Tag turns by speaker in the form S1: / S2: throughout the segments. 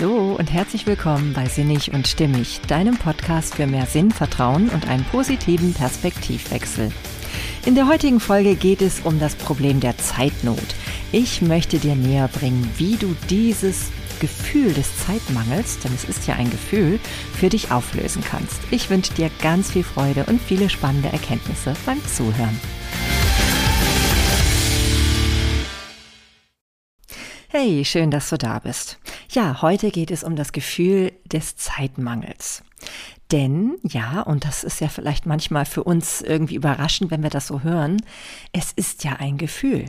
S1: Hallo und herzlich willkommen bei Sinnig und Stimmig, deinem Podcast für mehr Sinn, Vertrauen und einen positiven Perspektivwechsel. In der heutigen Folge geht es um das Problem der Zeitnot. Ich möchte dir näher bringen, wie du dieses Gefühl des Zeitmangels, denn es ist ja ein Gefühl, für dich auflösen kannst. Ich wünsche dir ganz viel Freude und viele spannende Erkenntnisse beim Zuhören. Hey, schön, dass du da bist. Ja, heute geht es um das Gefühl des Zeitmangels. Denn, ja, und das ist ja vielleicht manchmal für uns irgendwie überraschend, wenn wir das so hören, es ist ja ein Gefühl.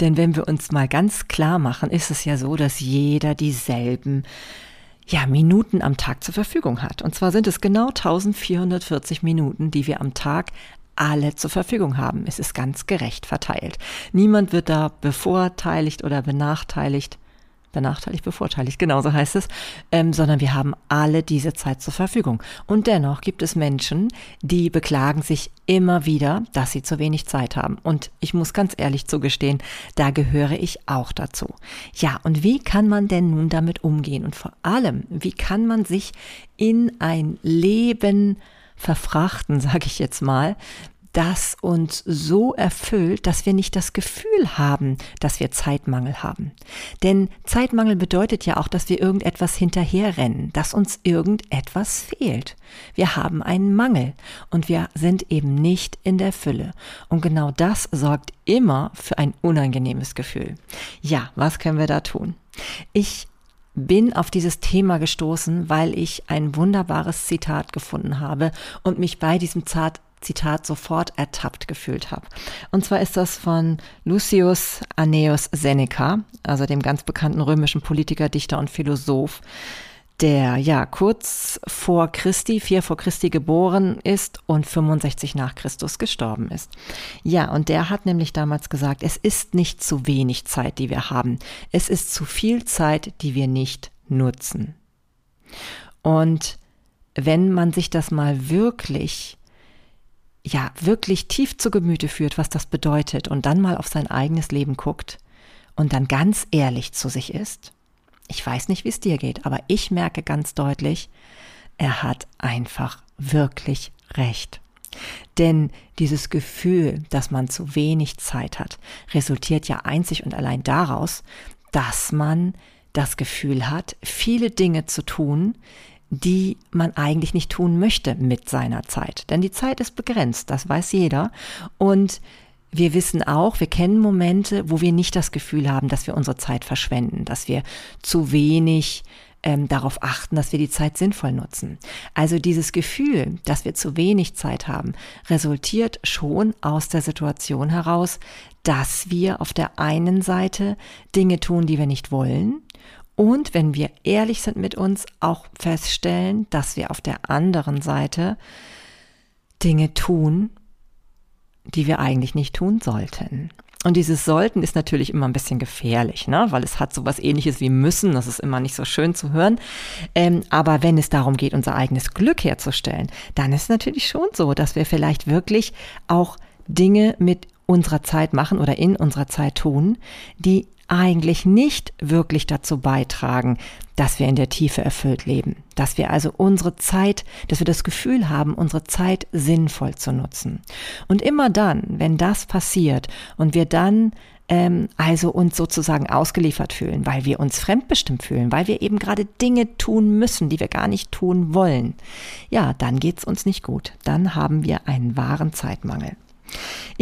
S1: Denn wenn wir uns mal ganz klar machen, ist es ja so, dass jeder dieselben ja, Minuten am Tag zur Verfügung hat. Und zwar sind es genau 1440 Minuten, die wir am Tag alle zur Verfügung haben. Es ist ganz gerecht verteilt. Niemand wird da bevorteiligt oder benachteiligt. Benachteiligt, bevorteiligt, genauso heißt es, ähm, sondern wir haben alle diese Zeit zur Verfügung. Und dennoch gibt es Menschen, die beklagen sich immer wieder, dass sie zu wenig Zeit haben. Und ich muss ganz ehrlich zugestehen, da gehöre ich auch dazu. Ja, und wie kann man denn nun damit umgehen? Und vor allem, wie kann man sich in ein Leben verfrachten, sage ich jetzt mal, das uns so erfüllt, dass wir nicht das Gefühl haben, dass wir Zeitmangel haben. Denn Zeitmangel bedeutet ja auch, dass wir irgendetwas hinterherrennen, dass uns irgendetwas fehlt. Wir haben einen Mangel und wir sind eben nicht in der Fülle. Und genau das sorgt immer für ein unangenehmes Gefühl. Ja, was können wir da tun? Ich bin auf dieses Thema gestoßen, weil ich ein wunderbares Zitat gefunden habe und mich bei diesem Zitat sofort ertappt gefühlt habe. Und zwar ist das von Lucius Annaeus Seneca, also dem ganz bekannten römischen Politiker, Dichter und Philosoph, der ja kurz vor Christi, vier vor Christi geboren ist und 65 nach Christus gestorben ist. Ja, und der hat nämlich damals gesagt, es ist nicht zu wenig Zeit, die wir haben. Es ist zu viel Zeit, die wir nicht nutzen. Und wenn man sich das mal wirklich ja, wirklich tief zu Gemüte führt, was das bedeutet und dann mal auf sein eigenes Leben guckt und dann ganz ehrlich zu sich ist, ich weiß nicht, wie es dir geht, aber ich merke ganz deutlich, er hat einfach wirklich recht. Denn dieses Gefühl, dass man zu wenig Zeit hat, resultiert ja einzig und allein daraus, dass man das Gefühl hat, viele Dinge zu tun, die man eigentlich nicht tun möchte mit seiner Zeit. Denn die Zeit ist begrenzt, das weiß jeder. Und wir wissen auch, wir kennen Momente, wo wir nicht das Gefühl haben, dass wir unsere Zeit verschwenden, dass wir zu wenig ähm, darauf achten, dass wir die Zeit sinnvoll nutzen. Also dieses Gefühl, dass wir zu wenig Zeit haben, resultiert schon aus der Situation heraus, dass wir auf der einen Seite Dinge tun, die wir nicht wollen und wenn wir ehrlich sind mit uns, auch feststellen, dass wir auf der anderen Seite Dinge tun, die wir eigentlich nicht tun sollten. Und dieses sollten ist natürlich immer ein bisschen gefährlich, ne? weil es hat sowas ähnliches wie müssen, das ist immer nicht so schön zu hören. Ähm, aber wenn es darum geht, unser eigenes Glück herzustellen, dann ist es natürlich schon so, dass wir vielleicht wirklich auch Dinge mit unserer Zeit machen oder in unserer Zeit tun, die eigentlich nicht wirklich dazu beitragen, dass wir in der Tiefe erfüllt leben, dass wir also unsere Zeit, dass wir das Gefühl haben, unsere Zeit sinnvoll zu nutzen. Und immer dann, wenn das passiert und wir dann ähm, also uns sozusagen ausgeliefert fühlen, weil wir uns fremdbestimmt fühlen, weil wir eben gerade Dinge tun müssen, die wir gar nicht tun wollen, ja, dann geht's uns nicht gut. Dann haben wir einen wahren Zeitmangel.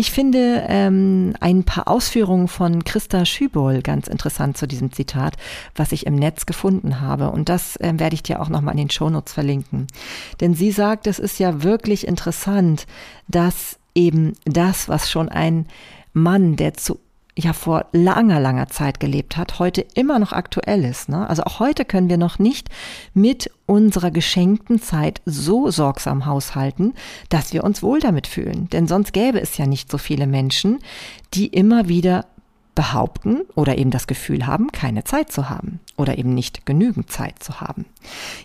S1: Ich finde ähm, ein paar Ausführungen von Christa Schübol ganz interessant zu diesem Zitat, was ich im Netz gefunden habe. Und das äh, werde ich dir auch nochmal in den Shownotes verlinken. Denn sie sagt, es ist ja wirklich interessant, dass eben das, was schon ein Mann, der zu ja vor langer, langer Zeit gelebt hat, heute immer noch aktuell ist. Ne? Also auch heute können wir noch nicht mit unserer geschenkten Zeit so sorgsam haushalten, dass wir uns wohl damit fühlen. Denn sonst gäbe es ja nicht so viele Menschen, die immer wieder behaupten oder eben das Gefühl haben, keine Zeit zu haben oder eben nicht genügend Zeit zu haben.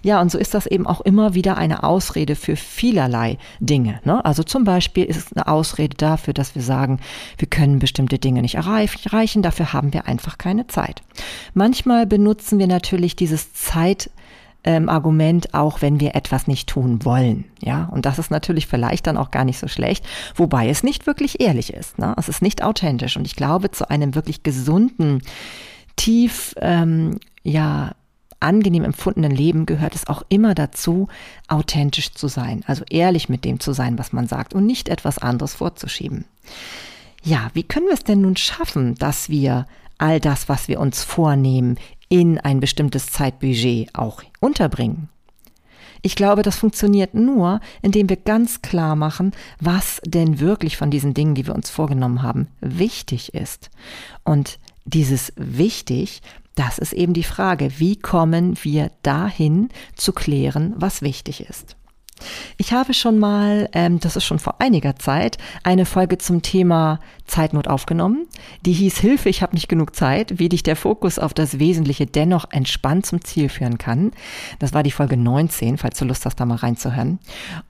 S1: Ja, und so ist das eben auch immer wieder eine Ausrede für vielerlei Dinge. Ne? Also zum Beispiel ist es eine Ausrede dafür, dass wir sagen, wir können bestimmte Dinge nicht erreichen, dafür haben wir einfach keine Zeit. Manchmal benutzen wir natürlich dieses Zeit ähm, Argument, auch wenn wir etwas nicht tun wollen. Ja, und das ist natürlich vielleicht dann auch gar nicht so schlecht, wobei es nicht wirklich ehrlich ist. Ne? Es ist nicht authentisch. Und ich glaube, zu einem wirklich gesunden, tief, ähm, ja, angenehm empfundenen Leben gehört es auch immer dazu, authentisch zu sein, also ehrlich mit dem zu sein, was man sagt und nicht etwas anderes vorzuschieben. Ja, wie können wir es denn nun schaffen, dass wir all das, was wir uns vornehmen, in ein bestimmtes Zeitbudget auch unterbringen. Ich glaube, das funktioniert nur, indem wir ganz klar machen, was denn wirklich von diesen Dingen, die wir uns vorgenommen haben, wichtig ist. Und dieses wichtig, das ist eben die Frage, wie kommen wir dahin zu klären, was wichtig ist. Ich habe schon mal, ähm, das ist schon vor einiger Zeit, eine Folge zum Thema Zeitnot aufgenommen. Die hieß Hilfe, ich habe nicht genug Zeit, wie dich der Fokus auf das Wesentliche dennoch entspannt zum Ziel führen kann. Das war die Folge 19, falls du Lust hast, da mal reinzuhören.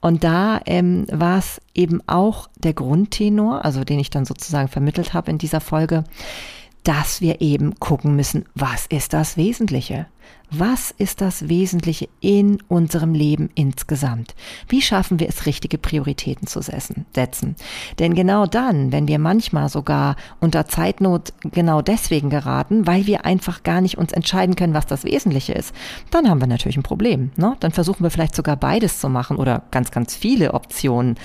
S1: Und da ähm, war es eben auch der Grundtenor, also den ich dann sozusagen vermittelt habe in dieser Folge, dass wir eben gucken müssen, was ist das Wesentliche? Was ist das Wesentliche in unserem Leben insgesamt? Wie schaffen wir es, richtige Prioritäten zu setzen? Denn genau dann, wenn wir manchmal sogar unter Zeitnot genau deswegen geraten, weil wir einfach gar nicht uns entscheiden können, was das Wesentliche ist, dann haben wir natürlich ein Problem. Ne? Dann versuchen wir vielleicht sogar beides zu machen oder ganz, ganz viele Optionen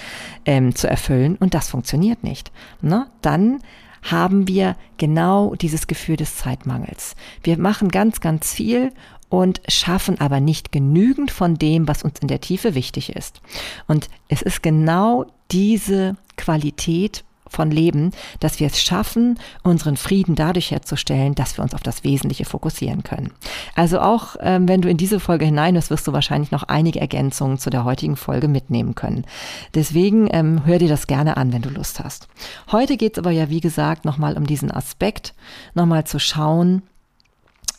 S1: ähm, zu erfüllen und das funktioniert nicht. Ne? Dann haben wir genau dieses Gefühl des Zeitmangels. Wir machen ganz, ganz viel und schaffen aber nicht genügend von dem, was uns in der Tiefe wichtig ist. Und es ist genau diese Qualität von Leben, dass wir es schaffen, unseren Frieden dadurch herzustellen, dass wir uns auf das Wesentliche fokussieren können. Also auch ähm, wenn du in diese Folge hineinhörst, wirst du wahrscheinlich noch einige Ergänzungen zu der heutigen Folge mitnehmen können. Deswegen ähm, hör dir das gerne an, wenn du Lust hast. Heute geht es aber ja, wie gesagt, nochmal um diesen Aspekt, nochmal zu schauen,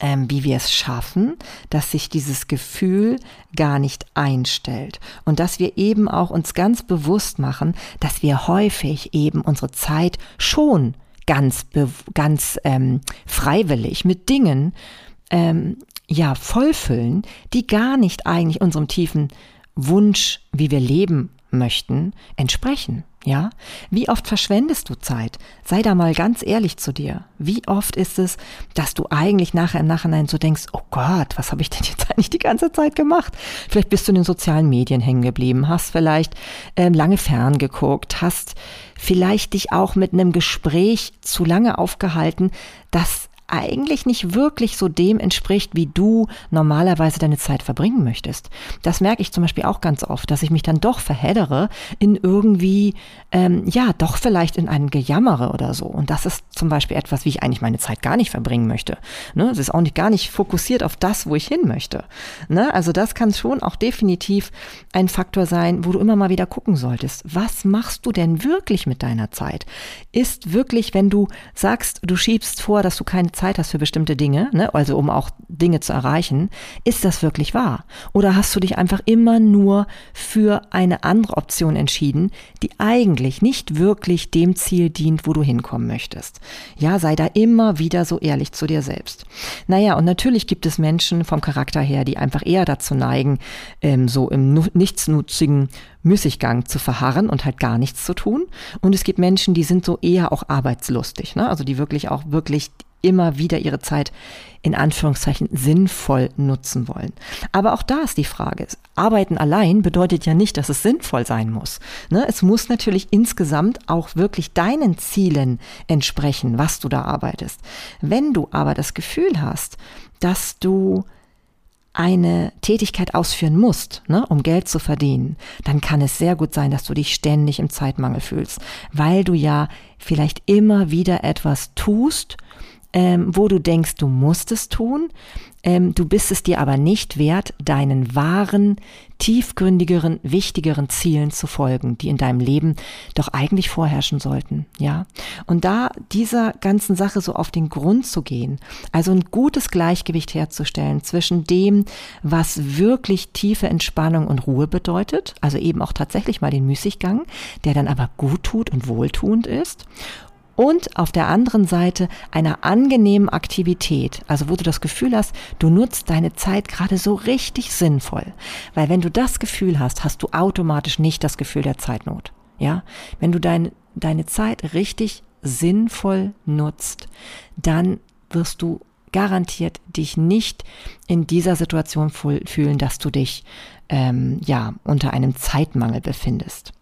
S1: ähm, wie wir es schaffen, dass sich dieses Gefühl gar nicht einstellt und dass wir eben auch uns ganz bewusst machen, dass wir häufig eben unsere Zeit schon ganz ganz ähm, freiwillig mit Dingen ähm, ja vollfüllen, die gar nicht eigentlich unserem tiefen Wunsch, wie wir leben möchten, entsprechen. Ja? Wie oft verschwendest du Zeit? Sei da mal ganz ehrlich zu dir. Wie oft ist es, dass du eigentlich nachher im Nachhinein so denkst, oh Gott, was habe ich denn jetzt eigentlich die ganze Zeit gemacht? Vielleicht bist du in den sozialen Medien hängen geblieben, hast vielleicht ähm, lange ferngeguckt, hast vielleicht dich auch mit einem Gespräch zu lange aufgehalten, das eigentlich nicht wirklich so dem entspricht, wie du normalerweise deine Zeit verbringen möchtest. Das merke ich zum Beispiel auch ganz oft, dass ich mich dann doch verheddere in irgendwie, ähm, ja, doch vielleicht in einen Gejammere oder so. Und das ist zum Beispiel etwas, wie ich eigentlich meine Zeit gar nicht verbringen möchte. Ne? Es ist auch nicht gar nicht fokussiert auf das, wo ich hin möchte. Ne? Also das kann schon auch definitiv ein Faktor sein, wo du immer mal wieder gucken solltest. Was machst du denn wirklich mit deiner Zeit? Ist wirklich, wenn du sagst, du schiebst vor, dass du keine Zeit Zeit hast für bestimmte Dinge, ne, also um auch Dinge zu erreichen, ist das wirklich wahr? Oder hast du dich einfach immer nur für eine andere Option entschieden, die eigentlich nicht wirklich dem Ziel dient, wo du hinkommen möchtest? Ja, sei da immer wieder so ehrlich zu dir selbst. Naja, und natürlich gibt es Menschen vom Charakter her, die einfach eher dazu neigen, ähm, so im nichtsnutzigen Müßiggang zu verharren und halt gar nichts zu tun. Und es gibt Menschen, die sind so eher auch arbeitslustig, ne? also die wirklich auch wirklich immer wieder ihre Zeit in Anführungszeichen sinnvoll nutzen wollen. Aber auch da ist die Frage, arbeiten allein bedeutet ja nicht, dass es sinnvoll sein muss. Ne? Es muss natürlich insgesamt auch wirklich deinen Zielen entsprechen, was du da arbeitest. Wenn du aber das Gefühl hast, dass du eine Tätigkeit ausführen musst, ne, um Geld zu verdienen, dann kann es sehr gut sein, dass du dich ständig im Zeitmangel fühlst, weil du ja vielleicht immer wieder etwas tust, ähm, wo du denkst, du musst es tun, ähm, du bist es dir aber nicht wert, deinen wahren, tiefgründigeren, wichtigeren Zielen zu folgen, die in deinem Leben doch eigentlich vorherrschen sollten, ja. Und da dieser ganzen Sache so auf den Grund zu gehen, also ein gutes Gleichgewicht herzustellen zwischen dem, was wirklich tiefe Entspannung und Ruhe bedeutet, also eben auch tatsächlich mal den Müßiggang, der dann aber gut tut und wohltuend ist, und auf der anderen Seite einer angenehmen Aktivität, also wo du das Gefühl hast, du nutzt deine Zeit gerade so richtig sinnvoll. Weil wenn du das Gefühl hast, hast du automatisch nicht das Gefühl der Zeitnot. Ja, wenn du dein, deine Zeit richtig sinnvoll nutzt, dann wirst du garantiert dich nicht in dieser Situation fühlen, dass du dich ähm, ja unter einem Zeitmangel befindest.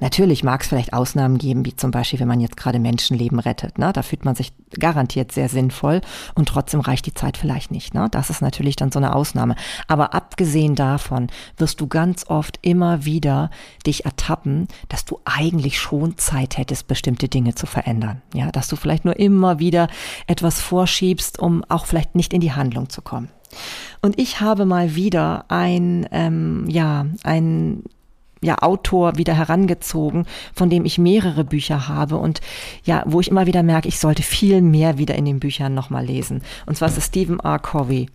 S1: Natürlich mag es vielleicht Ausnahmen geben, wie zum Beispiel, wenn man jetzt gerade Menschenleben rettet. Ne? Da fühlt man sich garantiert sehr sinnvoll und trotzdem reicht die Zeit vielleicht nicht. Ne? Das ist natürlich dann so eine Ausnahme. Aber abgesehen davon wirst du ganz oft immer wieder dich ertappen, dass du eigentlich schon Zeit hättest, bestimmte Dinge zu verändern. Ja, dass du vielleicht nur immer wieder etwas vorschiebst, um auch vielleicht nicht in die Handlung zu kommen. Und ich habe mal wieder ein, ähm, ja, ein ja, Autor wieder herangezogen, von dem ich mehrere Bücher habe und ja, wo ich immer wieder merke, ich sollte viel mehr wieder in den Büchern nochmal lesen. Und zwar ist es Stephen R. Covey.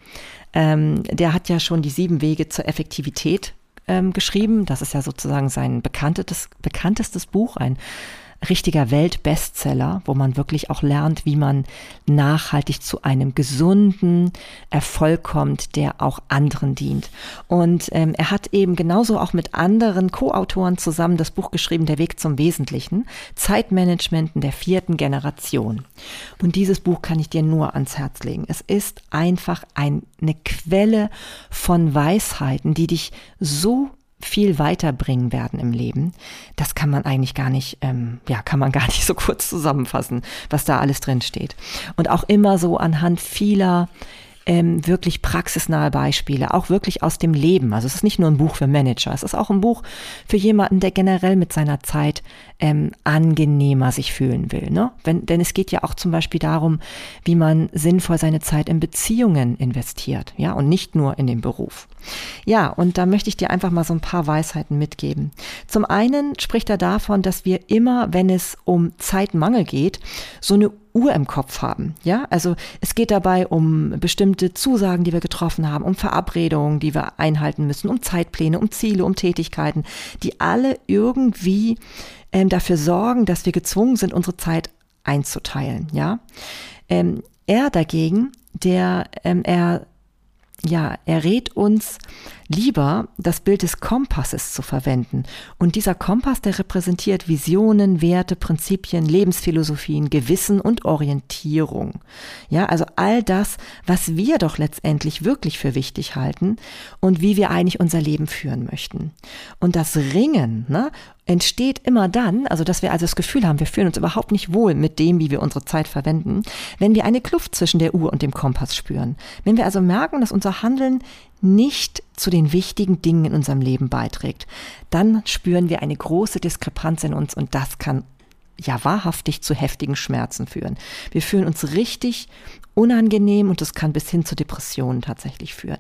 S1: Ähm, der hat ja schon die sieben Wege zur Effektivität ähm, geschrieben. Das ist ja sozusagen sein bekanntestes, bekanntestes Buch, ein richtiger Weltbestseller, wo man wirklich auch lernt, wie man nachhaltig zu einem gesunden Erfolg kommt, der auch anderen dient. Und ähm, er hat eben genauso auch mit anderen Co-Autoren zusammen das Buch geschrieben, Der Weg zum Wesentlichen, Zeitmanagement in der vierten Generation. Und dieses Buch kann ich dir nur ans Herz legen. Es ist einfach ein, eine Quelle von Weisheiten, die dich so viel weiterbringen werden im Leben, das kann man eigentlich gar nicht, ähm, ja, kann man gar nicht so kurz zusammenfassen, was da alles drin steht. Und auch immer so anhand vieler ähm, wirklich praxisnahe Beispiele, auch wirklich aus dem Leben. Also es ist nicht nur ein Buch für Manager, es ist auch ein Buch für jemanden, der generell mit seiner Zeit ähm, angenehmer sich fühlen will. Ne? Wenn, denn es geht ja auch zum Beispiel darum, wie man sinnvoll seine Zeit in Beziehungen investiert, ja, und nicht nur in den Beruf. Ja, und da möchte ich dir einfach mal so ein paar Weisheiten mitgeben. Zum einen spricht er davon, dass wir immer, wenn es um Zeitmangel geht, so eine Uhr im Kopf haben. Ja, also es geht dabei um bestimmte Zusagen, die wir getroffen haben, um Verabredungen, die wir einhalten müssen, um Zeitpläne, um Ziele, um Tätigkeiten, die alle irgendwie ähm, dafür sorgen, dass wir gezwungen sind, unsere Zeit einzuteilen. Ja, ähm, er dagegen, der ähm, er ja, er rät uns lieber, das Bild des Kompasses zu verwenden. Und dieser Kompass, der repräsentiert Visionen, Werte, Prinzipien, Lebensphilosophien, Gewissen und Orientierung. Ja, also all das, was wir doch letztendlich wirklich für wichtig halten und wie wir eigentlich unser Leben führen möchten. Und das Ringen ne, entsteht immer dann, also dass wir also das Gefühl haben, wir fühlen uns überhaupt nicht wohl mit dem, wie wir unsere Zeit verwenden, wenn wir eine Kluft zwischen der Uhr und dem Kompass spüren. Wenn wir also merken, dass unser Handeln nicht zu den wichtigen Dingen in unserem Leben beiträgt, dann spüren wir eine große Diskrepanz in uns und das kann ja wahrhaftig zu heftigen Schmerzen führen. Wir fühlen uns richtig unangenehm und das kann bis hin zu Depressionen tatsächlich führen.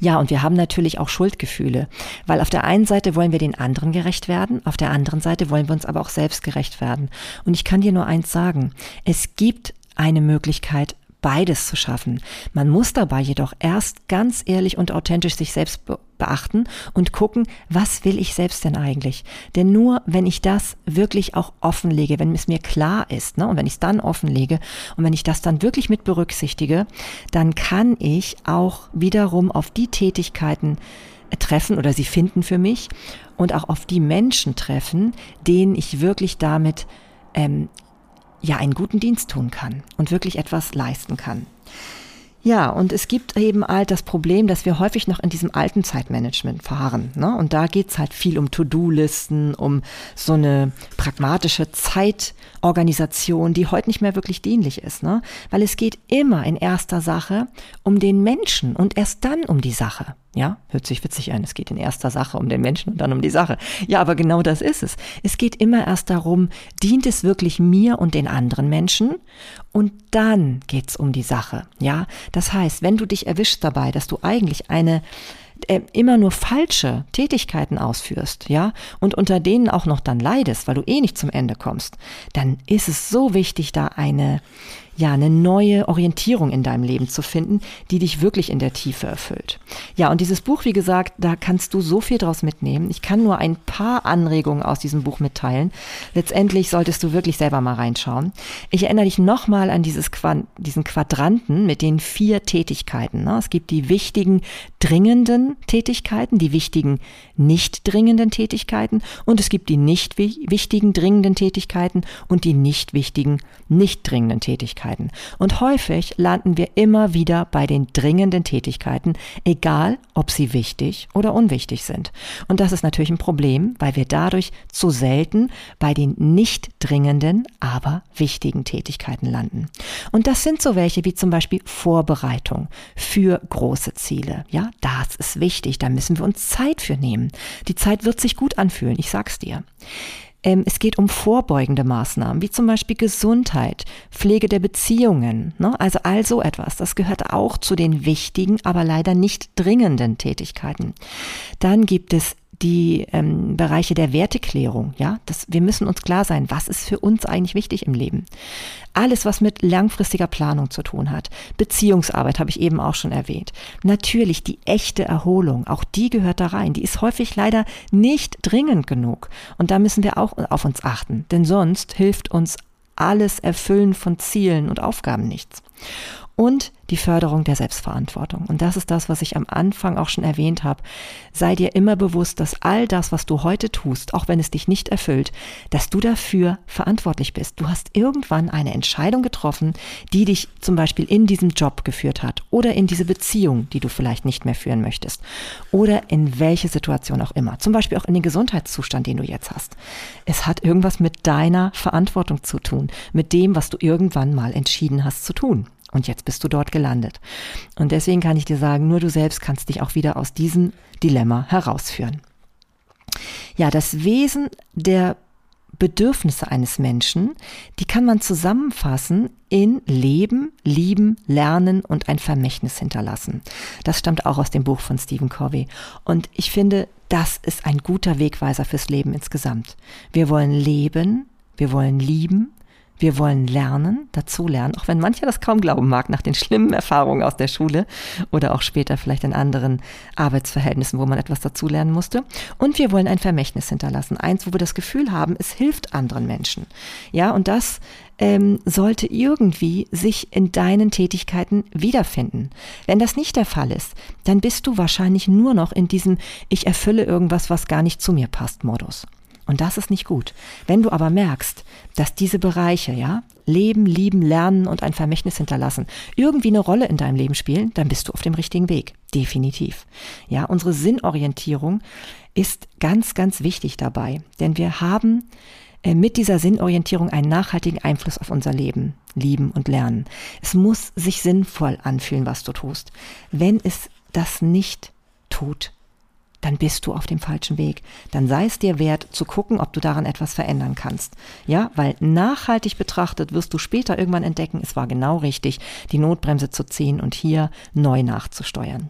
S1: Ja, und wir haben natürlich auch Schuldgefühle, weil auf der einen Seite wollen wir den anderen gerecht werden, auf der anderen Seite wollen wir uns aber auch selbst gerecht werden. Und ich kann dir nur eins sagen, es gibt eine Möglichkeit, beides zu schaffen. Man muss dabei jedoch erst ganz ehrlich und authentisch sich selbst be beachten und gucken, was will ich selbst denn eigentlich? Denn nur wenn ich das wirklich auch offenlege, wenn es mir klar ist, ne, und wenn ich es dann offenlege und wenn ich das dann wirklich mit berücksichtige, dann kann ich auch wiederum auf die Tätigkeiten treffen oder sie finden für mich und auch auf die Menschen treffen, denen ich wirklich damit ähm, ja einen guten Dienst tun kann und wirklich etwas leisten kann. Ja, und es gibt eben halt das Problem, dass wir häufig noch in diesem alten Zeitmanagement fahren. Ne? Und da geht's halt viel um To-Do-Listen, um so eine pragmatische Zeitorganisation, die heute nicht mehr wirklich dienlich ist. Ne? Weil es geht immer in erster Sache um den Menschen und erst dann um die Sache. Ja, hört sich witzig an. Es geht in erster Sache um den Menschen und dann um die Sache. Ja, aber genau das ist es. Es geht immer erst darum, dient es wirklich mir und den anderen Menschen? Und dann geht's um die Sache. Ja, das heißt, wenn du dich erwischst dabei, dass du eigentlich eine immer nur falsche Tätigkeiten ausführst, ja, und unter denen auch noch dann leidest, weil du eh nicht zum Ende kommst, dann ist es so wichtig, da eine ja, eine neue Orientierung in deinem Leben zu finden, die dich wirklich in der Tiefe erfüllt. Ja, und dieses Buch, wie gesagt, da kannst du so viel draus mitnehmen. Ich kann nur ein paar Anregungen aus diesem Buch mitteilen. Letztendlich solltest du wirklich selber mal reinschauen. Ich erinnere dich nochmal an dieses Quant diesen Quadranten mit den vier Tätigkeiten. Ne? Es gibt die wichtigen, dringenden Tätigkeiten, die wichtigen, nicht dringenden Tätigkeiten und es gibt die nicht wichtigen, dringenden Tätigkeiten und die nicht wichtigen, nicht dringenden Tätigkeiten. Tätigkeiten. Und häufig landen wir immer wieder bei den dringenden Tätigkeiten, egal ob sie wichtig oder unwichtig sind. Und das ist natürlich ein Problem, weil wir dadurch zu selten bei den nicht dringenden, aber wichtigen Tätigkeiten landen. Und das sind so welche wie zum Beispiel Vorbereitung für große Ziele. Ja, das ist wichtig. Da müssen wir uns Zeit für nehmen. Die Zeit wird sich gut anfühlen. Ich sag's dir. Ähm, es geht um vorbeugende Maßnahmen, wie zum Beispiel Gesundheit, Pflege der Beziehungen. Ne? Also all so etwas. Das gehört auch zu den wichtigen, aber leider nicht dringenden Tätigkeiten. Dann gibt es die ähm, Bereiche der Werteklärung. Ja, das, wir müssen uns klar sein, was ist für uns eigentlich wichtig im Leben. Alles, was mit langfristiger Planung zu tun hat. Beziehungsarbeit habe ich eben auch schon erwähnt. Natürlich die echte Erholung, auch die gehört da rein. Die ist häufig leider nicht dringend genug. Und da müssen wir auch auf uns achten, denn sonst hilft uns alles Erfüllen von Zielen und Aufgaben nichts und die Förderung der Selbstverantwortung. Und das ist das, was ich am Anfang auch schon erwähnt habe. Sei dir immer bewusst, dass all das, was du heute tust, auch wenn es dich nicht erfüllt, dass du dafür verantwortlich bist. Du hast irgendwann eine Entscheidung getroffen, die dich zum Beispiel in diesem Job geführt hat oder in diese Beziehung, die du vielleicht nicht mehr führen möchtest oder in welche Situation auch immer. Zum Beispiel auch in den Gesundheitszustand, den du jetzt hast. Es hat irgendwas mit deiner Verantwortung zu tun, mit dem, was du irgendwann mal entschieden hast zu tun. Und jetzt bist du dort gelandet. Und deswegen kann ich dir sagen, nur du selbst kannst dich auch wieder aus diesem Dilemma herausführen. Ja, das Wesen der Bedürfnisse eines Menschen, die kann man zusammenfassen in Leben, Lieben, Lernen und ein Vermächtnis hinterlassen. Das stammt auch aus dem Buch von Stephen Covey. Und ich finde, das ist ein guter Wegweiser fürs Leben insgesamt. Wir wollen leben, wir wollen lieben, wir wollen lernen, dazulernen, auch wenn mancher das kaum glauben mag nach den schlimmen Erfahrungen aus der Schule oder auch später vielleicht in anderen Arbeitsverhältnissen, wo man etwas dazulernen musste. Und wir wollen ein Vermächtnis hinterlassen, eins, wo wir das Gefühl haben, es hilft anderen Menschen. Ja, und das ähm, sollte irgendwie sich in deinen Tätigkeiten wiederfinden. Wenn das nicht der Fall ist, dann bist du wahrscheinlich nur noch in diesem Ich erfülle irgendwas, was gar nicht zu mir passt Modus. Und das ist nicht gut. Wenn du aber merkst, dass diese Bereiche, ja, Leben, Lieben, Lernen und ein Vermächtnis hinterlassen, irgendwie eine Rolle in deinem Leben spielen, dann bist du auf dem richtigen Weg. Definitiv. Ja, unsere Sinnorientierung ist ganz, ganz wichtig dabei, denn wir haben äh, mit dieser Sinnorientierung einen nachhaltigen Einfluss auf unser Leben, Lieben und Lernen. Es muss sich sinnvoll anfühlen, was du tust. Wenn es das nicht tut, dann bist du auf dem falschen Weg. Dann sei es dir wert zu gucken, ob du daran etwas verändern kannst. Ja, weil nachhaltig betrachtet wirst du später irgendwann entdecken, es war genau richtig, die Notbremse zu ziehen und hier neu nachzusteuern.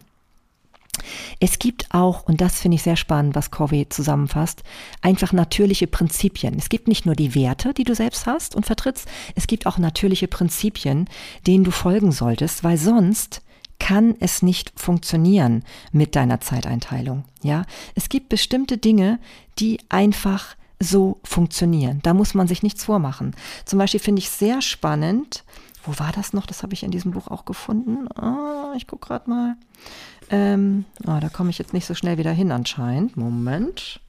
S1: Es gibt auch, und das finde ich sehr spannend, was Covey zusammenfasst, einfach natürliche Prinzipien. Es gibt nicht nur die Werte, die du selbst hast und vertrittst, es gibt auch natürliche Prinzipien, denen du folgen solltest, weil sonst kann es nicht funktionieren mit deiner Zeiteinteilung. Ja, es gibt bestimmte Dinge, die einfach so funktionieren. Da muss man sich nichts vormachen. Zum Beispiel finde ich sehr spannend. Wo war das noch? Das habe ich in diesem Buch auch gefunden. Ah, ich gucke gerade mal. Ähm, oh, da komme ich jetzt nicht so schnell wieder hin anscheinend. Moment.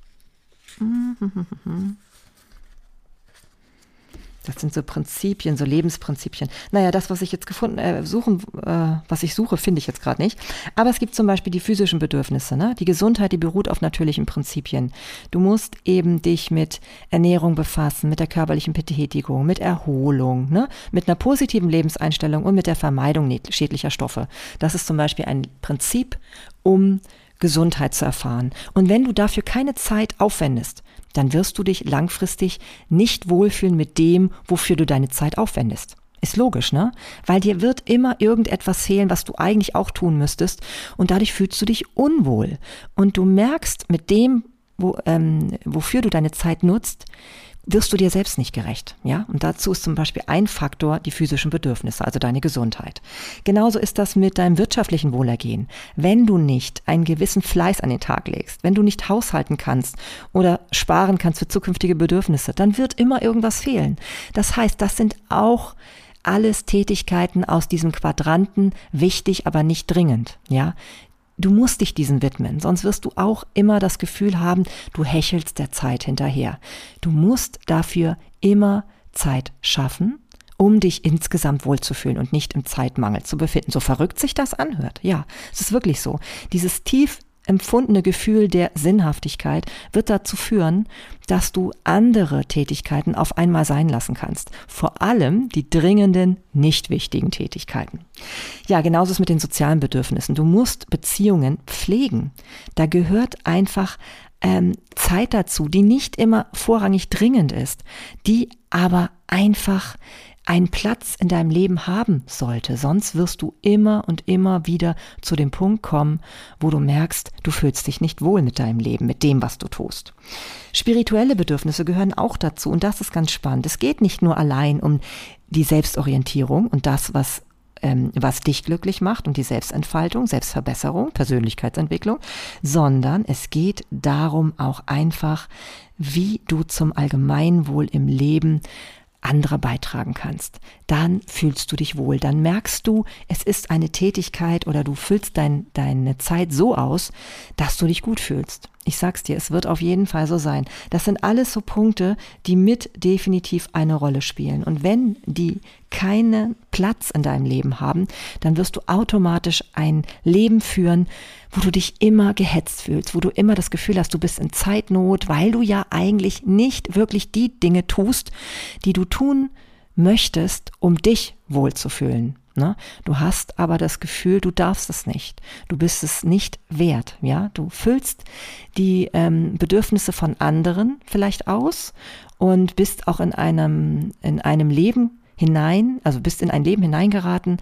S1: Das sind so Prinzipien, so Lebensprinzipien. Naja, das, was ich jetzt gefunden, äh, suchen, äh, was ich suche, finde ich jetzt gerade nicht. Aber es gibt zum Beispiel die physischen Bedürfnisse. Ne? Die Gesundheit, die beruht auf natürlichen Prinzipien. Du musst eben dich mit Ernährung befassen, mit der körperlichen Betätigung, mit Erholung, ne? mit einer positiven Lebenseinstellung und mit der Vermeidung schädlicher Stoffe. Das ist zum Beispiel ein Prinzip, um Gesundheit zu erfahren. Und wenn du dafür keine Zeit aufwendest, dann wirst du dich langfristig nicht wohlfühlen mit dem, wofür du deine Zeit aufwendest. Ist logisch, ne? Weil dir wird immer irgendetwas fehlen, was du eigentlich auch tun müsstest und dadurch fühlst du dich unwohl. Und du merkst mit dem, wo, ähm, wofür du deine Zeit nutzt, wirst du dir selbst nicht gerecht. Ja? Und dazu ist zum Beispiel ein Faktor die physischen Bedürfnisse, also deine Gesundheit. Genauso ist das mit deinem wirtschaftlichen Wohlergehen. Wenn du nicht einen gewissen Fleiß an den Tag legst, wenn du nicht haushalten kannst oder sparen kannst für zukünftige Bedürfnisse, dann wird immer irgendwas fehlen. Das heißt, das sind auch alles Tätigkeiten aus diesem Quadranten wichtig, aber nicht dringend. Ja, Du musst dich diesen widmen, sonst wirst du auch immer das Gefühl haben, du hechelst der Zeit hinterher. Du musst dafür immer Zeit schaffen, um dich insgesamt wohlzufühlen und nicht im Zeitmangel zu befinden. So verrückt sich das anhört. Ja, es ist wirklich so. Dieses tief empfundene Gefühl der Sinnhaftigkeit wird dazu führen, dass du andere Tätigkeiten auf einmal sein lassen kannst. Vor allem die dringenden, nicht wichtigen Tätigkeiten. Ja, genauso ist es mit den sozialen Bedürfnissen. Du musst Beziehungen pflegen. Da gehört einfach ähm, Zeit dazu, die nicht immer vorrangig dringend ist, die aber einfach einen Platz in deinem Leben haben sollte. Sonst wirst du immer und immer wieder zu dem Punkt kommen, wo du merkst, du fühlst dich nicht wohl mit deinem Leben, mit dem, was du tust. Spirituelle Bedürfnisse gehören auch dazu und das ist ganz spannend. Es geht nicht nur allein um die Selbstorientierung und das, was ähm, was dich glücklich macht und die Selbstentfaltung, Selbstverbesserung, Persönlichkeitsentwicklung, sondern es geht darum auch einfach, wie du zum Allgemeinwohl im Leben anderer beitragen kannst. Dann fühlst du dich wohl. Dann merkst du, es ist eine Tätigkeit oder du füllst dein, deine Zeit so aus, dass du dich gut fühlst. Ich sag's dir, es wird auf jeden Fall so sein. Das sind alles so Punkte, die mit definitiv eine Rolle spielen. Und wenn die keinen Platz in deinem Leben haben, dann wirst du automatisch ein Leben führen, wo du dich immer gehetzt fühlst, wo du immer das Gefühl hast, du bist in Zeitnot, weil du ja eigentlich nicht wirklich die Dinge tust, die du tun möchtest, um dich wohlzufühlen. Ne? Du hast aber das Gefühl, du darfst es nicht. Du bist es nicht wert. Ja, du füllst die ähm, Bedürfnisse von anderen vielleicht aus und bist auch in einem in einem Leben hinein, also bist in ein Leben hineingeraten,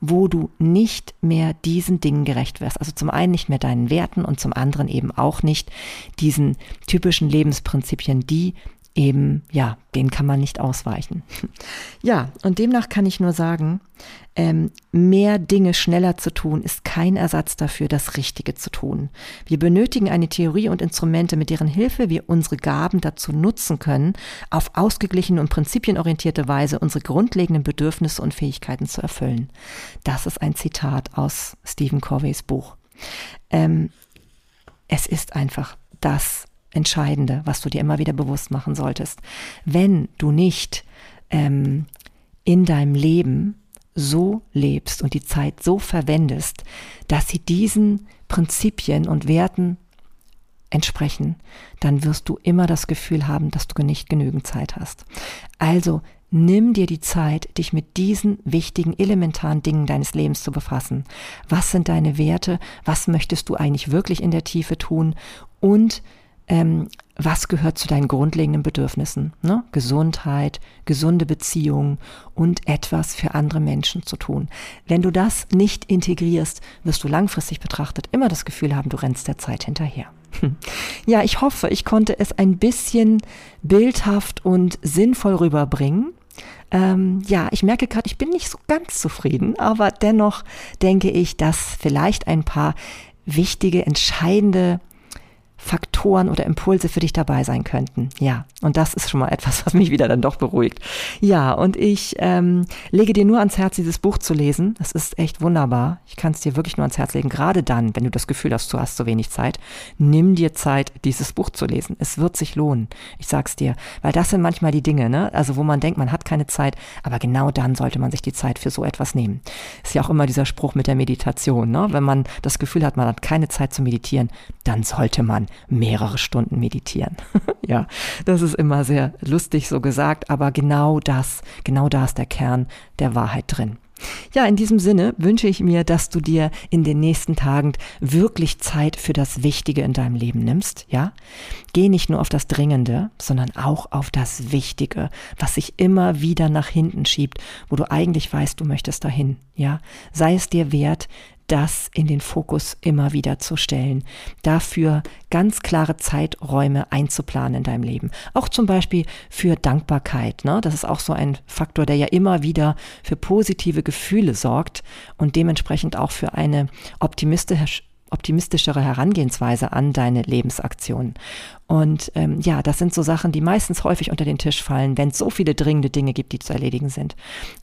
S1: wo du nicht mehr diesen Dingen gerecht wirst. Also zum einen nicht mehr deinen Werten und zum anderen eben auch nicht diesen typischen Lebensprinzipien, die eben, ja, den kann man nicht ausweichen. Ja, und demnach kann ich nur sagen, ähm, mehr Dinge schneller zu tun, ist kein Ersatz dafür, das Richtige zu tun. Wir benötigen eine Theorie und Instrumente, mit deren Hilfe wir unsere Gaben dazu nutzen können, auf ausgeglichene und prinzipienorientierte Weise unsere grundlegenden Bedürfnisse und Fähigkeiten zu erfüllen. Das ist ein Zitat aus Stephen Corveys Buch. Ähm, es ist einfach das Entscheidende, was du dir immer wieder bewusst machen solltest. Wenn du nicht ähm, in deinem Leben so lebst und die Zeit so verwendest, dass sie diesen Prinzipien und Werten entsprechen, dann wirst du immer das Gefühl haben, dass du nicht genügend Zeit hast. Also nimm dir die Zeit, dich mit diesen wichtigen, elementaren Dingen deines Lebens zu befassen. Was sind deine Werte? Was möchtest du eigentlich wirklich in der Tiefe tun? Und ähm, was gehört zu deinen grundlegenden Bedürfnissen? Ne? Gesundheit, gesunde Beziehungen und etwas für andere Menschen zu tun. Wenn du das nicht integrierst, wirst du langfristig betrachtet immer das Gefühl haben, du rennst der Zeit hinterher. Ja, ich hoffe, ich konnte es ein bisschen bildhaft und sinnvoll rüberbringen. Ähm, ja, ich merke gerade, ich bin nicht so ganz zufrieden, aber dennoch denke ich, dass vielleicht ein paar wichtige, entscheidende Faktoren oder Impulse für dich dabei sein könnten. Ja, und das ist schon mal etwas, was mich wieder dann doch beruhigt. Ja, und ich ähm, lege dir nur ans Herz, dieses Buch zu lesen. Das ist echt wunderbar. Ich kann es dir wirklich nur ans Herz legen. Gerade dann, wenn du das Gefühl hast, du hast so wenig Zeit, nimm dir Zeit, dieses Buch zu lesen. Es wird sich lohnen. Ich sag's dir, weil das sind manchmal die Dinge, ne? Also wo man denkt, man hat keine Zeit, aber genau dann sollte man sich die Zeit für so etwas nehmen. Ist ja auch immer dieser Spruch mit der Meditation, ne? Wenn man das Gefühl hat, man hat keine Zeit zu meditieren, dann sollte man mehrere Stunden meditieren. ja, das ist immer sehr lustig so gesagt, aber genau das, genau da ist der Kern der Wahrheit drin. Ja, in diesem Sinne wünsche ich mir, dass du dir in den nächsten Tagen wirklich Zeit für das Wichtige in deinem Leben nimmst, ja? Geh nicht nur auf das Dringende, sondern auch auf das Wichtige, was sich immer wieder nach hinten schiebt, wo du eigentlich weißt, du möchtest dahin, ja? Sei es dir wert, das in den Fokus immer wieder zu stellen, dafür ganz klare Zeiträume einzuplanen in deinem Leben. Auch zum Beispiel für Dankbarkeit. Ne? Das ist auch so ein Faktor, der ja immer wieder für positive Gefühle sorgt und dementsprechend auch für eine optimistische optimistischere Herangehensweise an deine Lebensaktionen. Und ähm, ja, das sind so Sachen, die meistens häufig unter den Tisch fallen, wenn es so viele dringende Dinge gibt, die zu erledigen sind.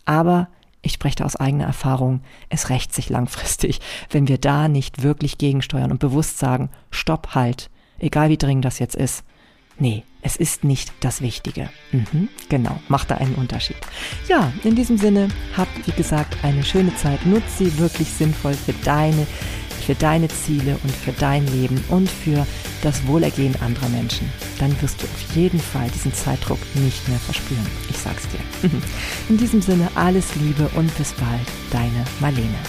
S1: Aber ich spreche da aus eigener Erfahrung, es rächt sich langfristig, wenn wir da nicht wirklich gegensteuern und bewusst sagen, stopp, halt, egal wie dringend das jetzt ist. Nee, es ist nicht das Wichtige. Mhm, genau, macht da einen Unterschied. Ja, in diesem Sinne, habt, wie gesagt, eine schöne Zeit. Nutzt sie wirklich sinnvoll für deine für deine Ziele und für dein Leben und für das Wohlergehen anderer Menschen, dann wirst du auf jeden Fall diesen Zeitdruck nicht mehr verspüren. Ich sag's dir. In diesem Sinne alles Liebe und bis bald, deine Marlene.